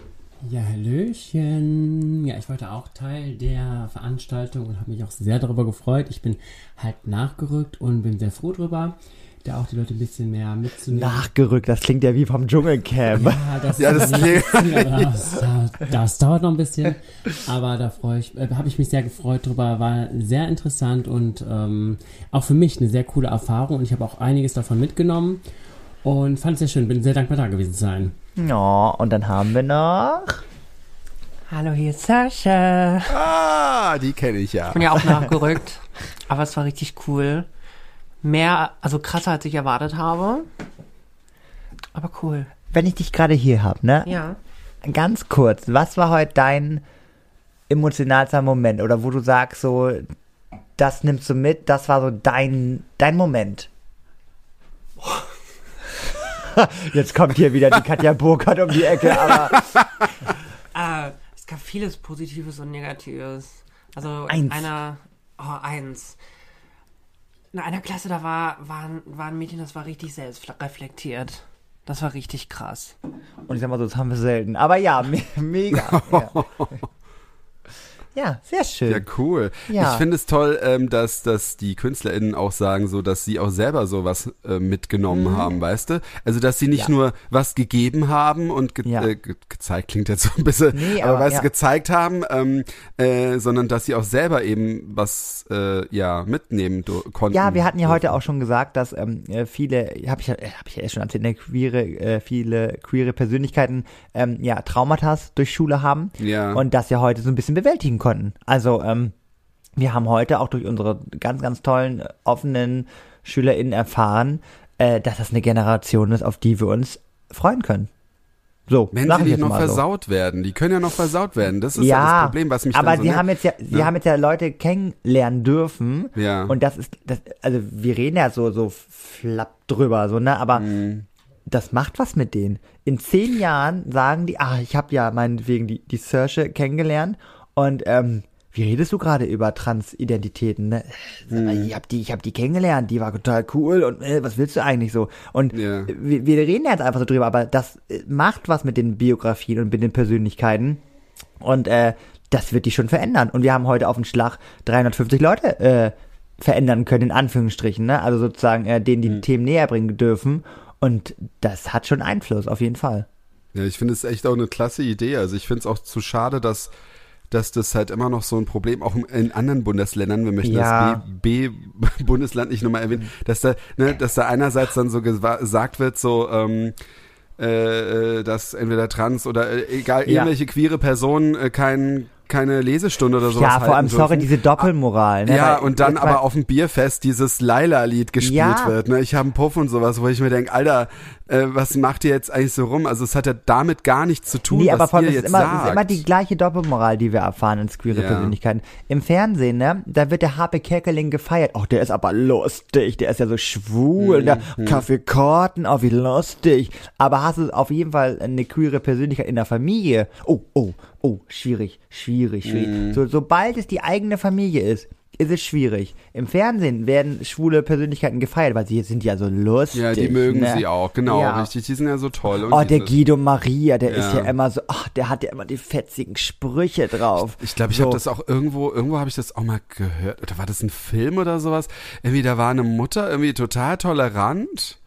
Ja, Hallöchen. Ja, ich heute auch Teil der Veranstaltung und habe mich auch sehr darüber gefreut. Ich bin halt nachgerückt und bin sehr froh drüber, da auch die Leute ein bisschen mehr mitzunehmen. Nachgerückt, das klingt ja wie vom Dschungelcamp. Ja, das, Ja, das ist klingt- das, das, das dauert noch ein bisschen, aber da freue ich, äh, habe ich mich sehr gefreut drüber. War sehr interessant und ähm, auch für mich eine sehr coole Erfahrung und ich habe auch einiges davon mitgenommen und fand es sehr schön. Bin sehr dankbar da gewesen zu sein. Ja, und dann haben wir noch. Hallo, hier ist Sascha. Ah, die kenne ich ja. Ich bin ja auch nachgerückt, aber es war richtig cool. Mehr, also krasser als ich erwartet habe. Aber cool. Wenn ich dich gerade hier habe, ne? Ja. Ganz kurz, was war heute dein emotionalster Moment? Oder wo du sagst, so, das nimmst du mit, das war so dein, dein Moment. Jetzt kommt hier wieder die Katja Burkhardt um die Ecke, aber Äh, es gab vieles Positives und Negatives. Also Eins. in einer, oh, eins. In einer Klasse, da war, war, ein- war ein Mädchen, das war richtig selbstreflektiert. Das war richtig krass. Und ich sag mal so, das haben wir selten. Aber ja, me mega. Ja. Ja, sehr schön. Ja, cool. Ja. Ich finde es toll, ähm, dass, dass die KünstlerInnen auch sagen, so, dass sie auch selber sowas äh, mitgenommen haben, weißt du? Also, dass sie nicht Mhm. Ja. nur was gegeben haben und ge Ja. äh, ge gezeigt klingt jetzt so ein bisschen, Nee, aber, aber weißt du, gezeigt haben, ähm, äh, sondern dass sie auch selber eben was, äh, ja, mitnehmen konnten. Ja, wir hatten ja heute auch schon gesagt, dass ähm, äh, viele, habe ich, ja- äh, hab ich ja erst schon erzählt, ne, queere, äh, viele queere Persönlichkeiten ähm, ja Traumata durch Schule haben Ja. und das ja heute so ein bisschen bewältigen konnten. Also ähm, wir haben heute auch durch unsere ganz, ganz tollen, offenen SchülerInnen erfahren, äh, dass das eine Generation ist, auf die wir uns freuen können. So, Wenn sie ich nicht noch mal so. versaut werden, die können ja noch versaut werden. Das ist ja, ja, das Problem, was mich aber so sie haben jetzt ja, sie Ja. haben jetzt ja Leute kennenlernen dürfen. Ja. Und das ist, das, also wir reden ja so, so flapp drüber, so, ne, aber Mhm. das macht was mit denen. In zehn Jahren sagen die, ah, ich habe ja meinetwegen die, die Searche kennengelernt und, ähm, wie redest du gerade über Transidentitäten? Ne? Mal, Ich habe die, ich habe die kennengelernt, die war total cool und äh, was willst du eigentlich so? Und Ja. wir, wir reden jetzt einfach so drüber, aber das äh, macht was mit den Biografien und mit den Persönlichkeiten. Und äh, das wird die schon verändern. Und wir haben heute auf den Schlag 350 Leute äh, verändern können, in Anführungsstrichen, ne? Also sozusagen äh, denen die Mhm. Themen näher bringen dürfen. Und das hat schon Einfluss, auf jeden Fall. Ja, ich finde es echt auch eine klasse Idee. Also ich finde es auch zu schade, dass, dass das halt immer noch so ein Problem, auch in anderen Bundesländern, wir möchten Ja. das B-Bundesland nicht nochmal erwähnen, dass da, ne, dass da einerseits dann so gesagt wird, so, ähm, äh, äh, dass entweder trans oder äh, egal, Ja. irgendwelche queere Personen äh, kein, keine Lesestunde oder sowas ja, vor allem, sorry, diese Doppelmoral. Ne? Ja, Weil und dann aber auf dem Bierfest dieses Laila-Lied gespielt Ja. wird. Ne? Ich habe einen Puff und sowas, wo ich mir denke, Alter, äh, was macht ihr jetzt eigentlich so rum? Also es hat ja damit gar nichts zu tun, Nee, was aber vor allem ihr es jetzt ist immer, sagt. es ist immer die gleiche Doppelmoral, die wir erfahren in queere Ja. Persönlichkeiten. Im Fernsehen, ne, da wird der Harpe Kerkeling gefeiert. Oh, der ist aber lustig, der ist ja so schwul, der Mhm. Kaffeekarten, oh, wie lustig. Aber hast du auf jeden Fall eine queere Persönlichkeit in der Familie? Oh, oh, oh, schwierig, schwierig, schwierig. Mhm. So, sobald es die eigene Familie ist, ist es schwierig. Im Fernsehen werden schwule Persönlichkeiten gefeiert, weil sie sind ja so lustig. ja, die mögen ne? sie auch, genau, Ja. richtig. Die sind ja so toll. Oh, der Guido Maria, der ist Ja. ja immer so, ach, der hat ja immer die fetzigen Sprüche drauf. Ich glaube, ich so. habe das auch irgendwo, irgendwo habe ich das auch mal gehört. Oder war das ein Film oder sowas? Irgendwie, da war eine Mutter irgendwie total tolerant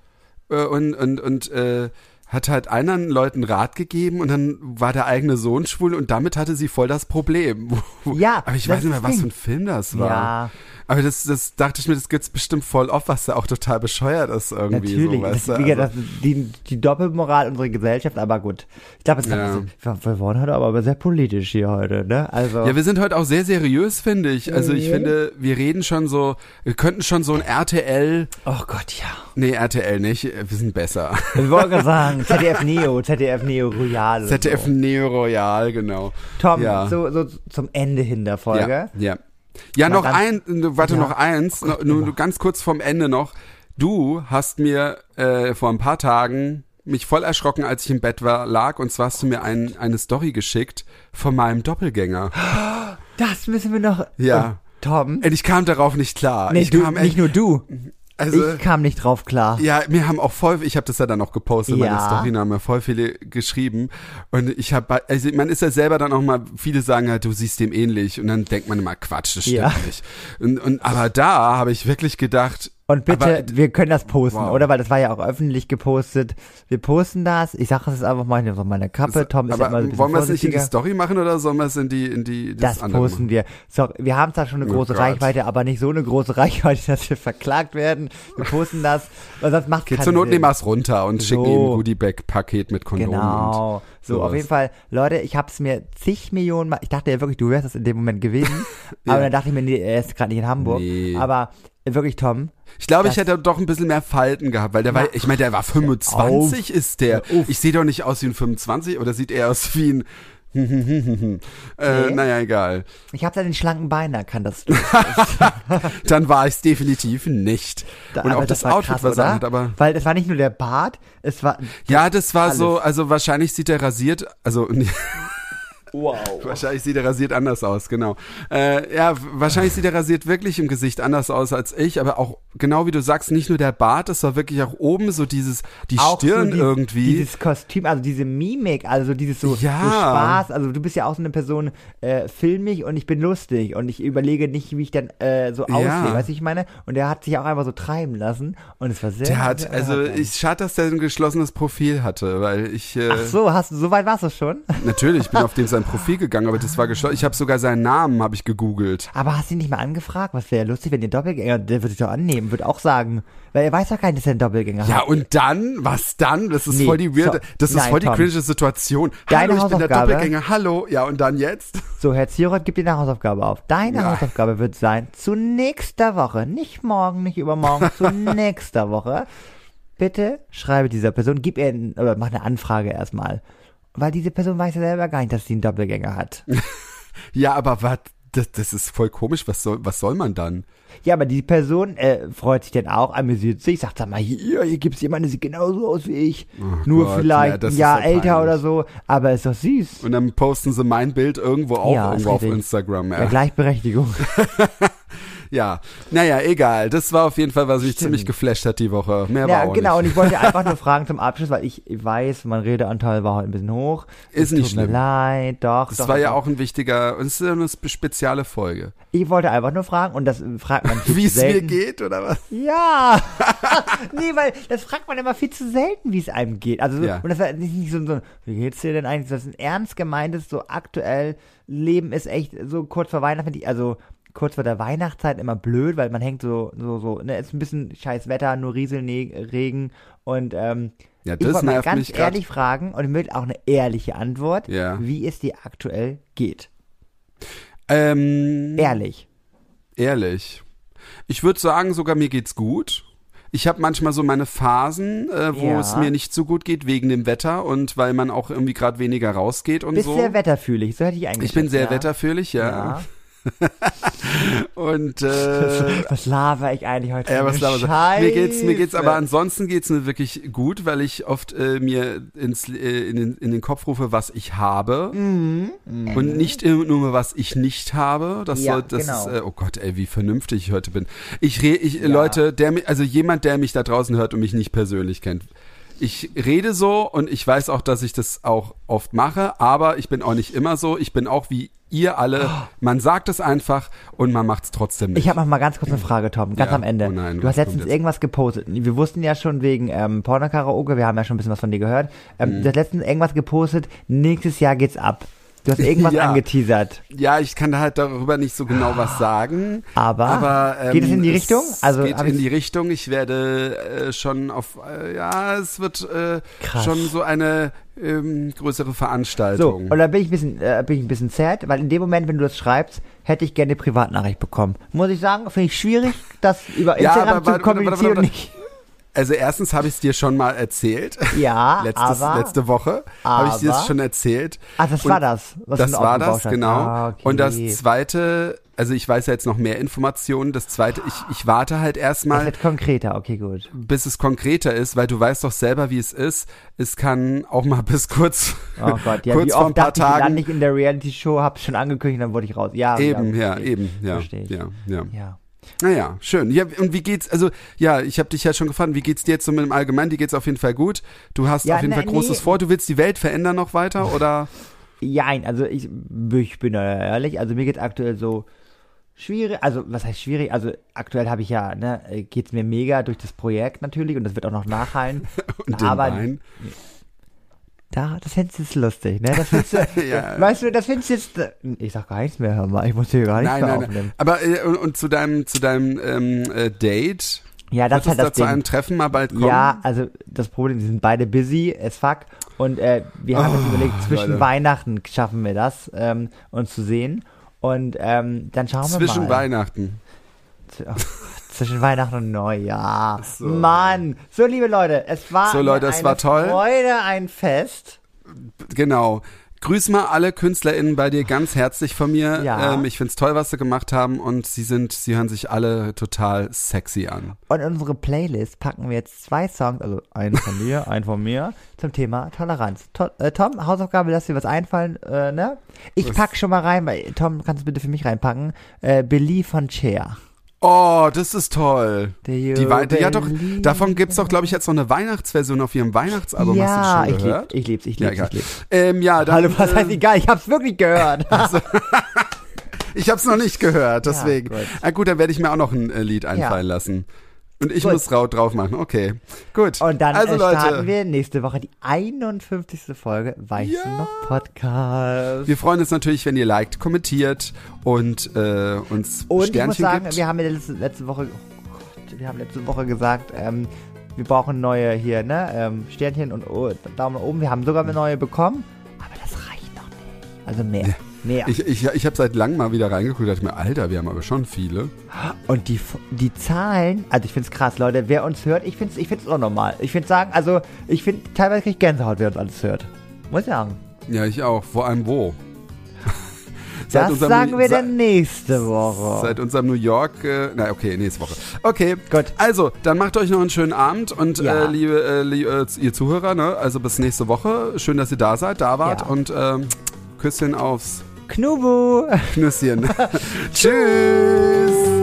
äh, und, und, und äh, hat halt anderen Leuten Rat gegeben und dann war der eigene Sohn schwul und damit hatte sie voll das Problem. Ja, Aber ich das weiß nicht mehr, was für ein Film das war. Ja. Aber das, das dachte ich mir, das gibt's bestimmt voll oft, was da auch total bescheuert ist irgendwie. Natürlich, So, das, weißt du? wie gesagt, Also- das die, die Doppelmoral unserer Gesellschaft, aber gut. Ich glaube, es Ja. wir, wir waren heute aber sehr politisch hier heute, ne? Also, Ja, wir sind heute auch sehr seriös, finde ich. Also ich Mhm. finde, wir reden schon so, wir könnten schon so ein RTL, oh Gott, ja. nee, RTL nicht, wir sind besser. Ich wollte gerade sagen, ZDF Neo, ZDF Neo Royal. ZDF So. Neo Royal, genau. Tom, ja. so, so zum Ende hin der Folge. Ja, ja. Ja, noch ein, warte, Ja. noch eins, noch, nur immer. ganz kurz vom Ende noch. Du hast mir äh, vor ein paar Tagen mich voll erschrocken, als ich im Bett war, lag, und zwar hast du mir ein, eine Story geschickt von meinem Doppelgänger. Das müssen wir noch. Ja. Oh, Tom. Und ich kam darauf nicht klar. Nee, ich du, kam nicht echt, nur du. Also, ich kam nicht drauf klar. Ja, mir haben auch voll, ich habe das ja dann noch gepostet, meine Ja. Story, da haben mir voll viele geschrieben. Und ich habe, also man ist ja selber dann auch mal, viele sagen halt, du siehst dem ähnlich. Und dann denkt man immer, Quatsch, das stimmt Ja. nicht. Und, und aber da habe ich wirklich gedacht, Und bitte, aber, wir können das posten, Wow. oder? Weil das war ja auch öffentlich gepostet. Wir posten das. Ich sage es jetzt einfach mal auf meine Kappe. Tom ist aber immer so ein bisschen wollen wir es nicht in die. Story machen oder sollen wir es in die, in die, Das andere posten wir. So, wir haben zwar schon eine Oh große Gott. Reichweite, aber nicht so eine große Reichweite, dass wir verklagt werden. Wir posten das, weil sonst macht Okay, zur Not Sinn. nehmen wir es runter und So. schicken ihm ein Goodie-Bag-Paket mit Kondomen. Genau. So, sowas. auf jeden Fall, Leute, ich habe es mir zig Millionen Mal, ich dachte ja wirklich, du wärst es in dem Moment gewesen, Ja. aber dann dachte ich mir, nee, er ist gerade nicht in Hamburg. Nee. Aber wirklich, Tom, Ich glaube, ich Das- hätte doch ein bisschen mehr Falten gehabt, weil der war, ich meine, der war 25 ist der. Ich sehe doch nicht aus wie ein 25 oder sieht eher aus wie ein äh, Nee. naja, egal. ich habe da den schlanken Bein erkannt, dass du Dann war ich es definitiv nicht. da, Und auch das, war Outfit krass? Sachen, aber Weil es war nicht nur der Bart, es war, ja, das war Alles. so, also wahrscheinlich sieht er rasiert, also wow. wahrscheinlich sieht er rasiert anders aus, genau. Äh, ja, wahrscheinlich sieht er rasiert wirklich im Gesicht anders aus als ich, aber auch genau wie du sagst, nicht nur der Bart, es war wirklich auch oben so dieses, die auch Stirn so dies, irgendwie. Dieses Kostüm, also diese Mimik, also dieses so, Ja. so Spaß. Also du bist ja auch so eine Person, äh, film mich und ich bin lustig und ich überlege nicht, wie ich dann äh, so Ja. aussehe, weißt du, ich meine? Und der hat sich auch einfach so treiben lassen und es war sehr. der hat, sehr also ich schade, dass der ein geschlossenes Profil hatte, weil ich äh, Ach so, hast du, so weit warst du schon? natürlich ich bin auf dem sein Profil gegangen, aber das war geschlossen. Ich habe sogar seinen Namen habe ich gegoogelt. Aber hast du ihn nicht mal angefragt? Was wäre lustig, wenn ihr Doppelgänger, der würde sich doch annehmen, würde auch sagen. Weil er weiß doch gar nicht, dass er einen Doppelgänger Ja, hat. und dann, was dann? Das ist Nee, voll die weirde, so- das ist nein, voll die cringe Situation. Deine Hallo, ich bin der Hausaufgabe- Doppelgänger. Hallo. Ja, und dann jetzt? So, Herr Zierot, gib dir eine Hausaufgabe auf. Deine Ja. Hausaufgabe wird sein, zu nächster Woche, nicht morgen, nicht übermorgen, zu nächster Woche, bitte schreibe dieser Person, gib ihr, oder mach eine Anfrage erstmal. Weil diese Person weiß ja selber gar nicht, dass sie einen Doppelgänger hat. Ja, aber was? Das, das ist voll komisch. Was soll, was soll man dann? Ja, aber die Person äh, freut sich dann auch, amüsiert sich, sagt, sag mal, hier, hier gibt's jemanden, der sieht genauso aus wie ich. Nur Gott, vielleicht ja, ein Jahr älter peinlich. oder so, aber ist doch süß. Und dann posten sie mein Bild irgendwo auch Ja, irgendwo auf. Instagram. Ja, Ja. Gleichberechtigung. Ja, naja, egal. Das war auf jeden Fall, was mich Stimmt. ziemlich geflasht hat die Woche. Mehr war Ja, auch genau. Und nicht. ich wollte einfach nur fragen zum Abschluss, weil ich weiß, mein Redeanteil war heute ein bisschen hoch. Ist nicht Tut mir schlimm. leid, doch. Das doch, war ja auch ein wichtiger, und es ist ja eine spe- spezielle Folge. Ich wollte einfach nur fragen, und das fragt man viel Wie es mir geht, oder was? Ja. nee, weil das fragt man immer viel zu selten, wie es einem geht. Also, so- Ja. und das war nicht, so, so, wie geht's dir denn eigentlich? Das ist ein ernst gemeintes, so aktuell Leben ist echt so kurz vor Weihnachten, also kurz vor der Weihnachtszeit immer blöd, weil man hängt so, so, so, ne, ist ein bisschen scheiß Wetter, nur Rieselregen und, ähm, Ja, ich das wollte mal ganz grad. ehrlich fragen und ich will auch eine ehrliche Antwort, Ja. wie es dir aktuell geht. Ähm, Ehrlich. Ehrlich. Ich würde sagen, sogar mir geht's gut. Ich habe manchmal so meine Phasen, äh, wo Ja. es mir nicht so gut geht wegen dem Wetter und weil man auch irgendwie gerade weniger rausgeht und Bist so. sehr wetterfühlig, so hätte ich eigentlich. ich bin sehr ja. wetterfühlig, ja. Ja. Und äh, Was laber ich eigentlich heute? Ja, was laber so. Mir geht's, mir geht's Scheiße? aber ansonsten geht's mir wirklich gut, weil ich oft äh, mir ins, äh, in, den, in den Kopf rufe, was ich habe Mhm. und nicht nur was ich nicht habe. Das Ja, soll, das genau. ist, äh, oh Gott, ey, wie vernünftig ich heute bin. Ich rede, ich, Leute, der, also jemand, der mich da draußen hört und mich nicht persönlich kennt. Ich rede so und ich weiß auch, dass ich das auch oft mache, aber ich bin auch nicht immer so. Ich bin auch wie ihr alle. Man sagt es einfach und man macht es trotzdem nicht. Ich habe noch mal ganz kurz eine Frage, Tom, ganz Ja. am Ende. Oh nein, du hast letztens irgendwas gepostet. Wir wussten ja schon wegen ähm, Porno-Karaoke, wir haben ja schon ein bisschen was von dir gehört. Mhm. Ähm, Du hast letztens irgendwas gepostet, nächstes Jahr geht's ab. Du hast irgendwas Ja. angeteasert. Ja, ich kann da halt darüber nicht so genau was sagen. Aber, ähm, geht es in die Richtung? Also geht in die Richtung. Ich werde äh, schon auf, äh, ja, es wird äh, schon so eine ähm, größere So, Veranstaltung. und da bin ich ein bisschen, äh, bin ich ein bisschen sad, weil in dem Moment, wenn du das schreibst, hätte ich gerne eine Privatnachricht bekommen. Muss ich sagen, finde ich schwierig, das über Ja, Instagram aber zu warte, kommunizieren warte, warte. nicht. Also erstens habe ich es dir schon mal erzählt. Ja, Letztes, aber. letzte Woche habe ich dir es schon erzählt. Ah, das Und war das. Was das war das, hast. genau. Ah, okay. Und das zweite, also ich weiß ja jetzt noch mehr Informationen. Das zweite, ich, ich warte halt erstmal, wird konkreter, okay, gut. bis es konkreter ist, weil du weißt doch selber, wie es ist. Es kann auch mal bis kurz, Oh Gott, ja, kurz wie vor ein oft paar dachte ich, lande Tagen. ich in der Reality-Show, hab's schon angekündigt, dann wurde ich raus. Ja, Eben, ja, eben, ja, Verstehe ich. ja, ja. Ja. Naja, schön. Ja, und wie geht's, also, ja, ich habe dich ja schon gefragt, wie geht's dir jetzt so mit dem Allgemeinen? Dir geht's auf jeden Fall gut. Du hast Ja, auf jeden ne, Fall Großes nee. vor. Du willst die Welt verändern noch weiter, oder? Jein, also ich, ich bin ehrlich, also mir geht's aktuell so schwierig, also was heißt schwierig, also aktuell habe ich ja, ne, geht's mir mega durch das Projekt natürlich und das wird auch noch nachhallen. Und den aber Wein? Da, das findest du jetzt lustig, ne? Das findest du, Ja. weißt du, das findest du jetzt, ich sag gar nichts mehr, hör mal, ich muss hier gar nichts Nein, mehr nein, aufnehmen. nein. Aber, äh, und, und zu deinem, zu deinem ähm, äh, Date? Ja, das ist halt das da zu Ding. einem Treffen mal bald kommen? Ja, also das Problem, die sind beide busy as fuck und äh, wir haben jetzt überlegt, zwischen Leute. Weihnachten schaffen wir das, ähm, uns zu sehen und ähm, dann schauen wir Zwischen mal. Weihnachten. Z- oh, zwischen Weihnachten und Neujahr. so. Mann, so liebe Leute, es war So, Leute, es eine war toll. Freude, ein Fest. Genau. Grüß mal alle KünstlerInnen bei dir ganz herzlich von mir. Ja. Ähm, ich find's toll, was sie gemacht haben und sie sind, sie hören sich alle total sexy an. Und in unsere Playlist packen wir jetzt zwei Songs, also einen von dir, einen von mir, zum Thema Toleranz. To äh, Tom, Hausaufgabe, lass dir was einfallen, äh, ne? Ich Was? pack schon mal rein, weil Tom, kannst du bitte für mich reinpacken? Äh, Believe von Cher. Oh, das ist toll. Die Wei ja doch, davon gibt's doch, glaube ich, jetzt noch eine Weihnachtsversion auf ihrem Weihnachtsalbum. ja, Hast du das ich schon lieb, gehört? ich lieb's, ich Ja, lieb's, egal. ich lieb's. Ähm, ja, dann, Hallo, was äh, heißt egal? Ich hab's wirklich gehört. Ich hab's noch nicht gehört, Ja, deswegen. gut. ah, gut, dann werde ich mir auch noch ein äh, Lied einfallen lassen. Und ich Gut. muss rau drauf machen. Okay, gut. Und dann also, äh, starten Leute, wir nächste Woche die 51. Folge Weißt Ja. noch Podcast. wir freuen uns natürlich, wenn ihr liked, kommentiert und äh, uns Und ich Sternchen muss sagen, gibt. wir haben ja letzte, letzte Woche, oh Gott, wir haben letzte Woche gesagt, ähm, wir brauchen neue hier, ne, ähm, Sternchen und oh, Daumen oben. Wir haben sogar eine neue bekommen, aber das reicht noch nicht. Also mehr, mehr. Ich, ich, ich habe seit langem mal wieder reingeguckt und dachte mir, Alter, wir haben aber schon viele. Und die, die Zahlen, also ich find's krass, Leute, wer uns hört, ich find's, ich find's auch normal. Ich find's sagen, also ich find, teilweise krieg ich Gänsehaut, wer uns alles hört. Muss ich sagen. Ja, ich auch. Vor allem wo? Das unserem- sagen wir dann nächste Woche. Seit unserem New York, äh, na okay, nächste Woche. Okay, Gut. Also, dann macht euch noch einen schönen Abend und Ja. äh, liebe, äh, liebe äh, ihr Zuhörer, ne? Also bis nächste Woche. Schön, dass ihr da seid, da wart Ja. und ähm, Küsschen aufs Knubu! Knüsschen. Tschüss.